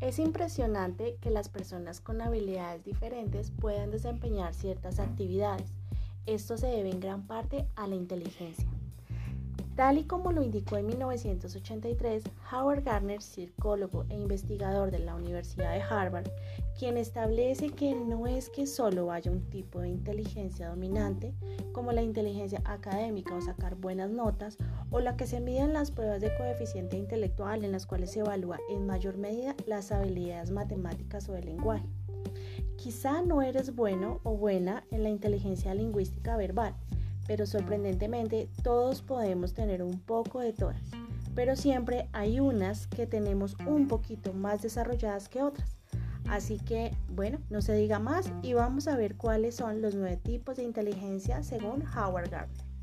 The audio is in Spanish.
Es impresionante que las personas con habilidades diferentes puedan desempeñar ciertas actividades. Esto se debe en gran parte a la inteligencia. Tal y como lo indicó en 1983 Howard Gardner, psicólogo e investigador de la Universidad de Harvard, quien establece que no es que solo haya un tipo de inteligencia dominante, como la inteligencia académica o sacar buenas notas, o la que se mide en las pruebas de coeficiente intelectual en las cuales se evalúa en mayor medida las habilidades matemáticas o de lenguaje. Quizá no eres bueno o buena en la inteligencia lingüística verbal, pero sorprendentemente todos podemos tener un poco de todas, pero siempre hay unas que tenemos un poquito más desarrolladas que otras. Así que, bueno, no se diga más y vamos a ver cuáles son los nueve tipos de inteligencia según Howard Gardner.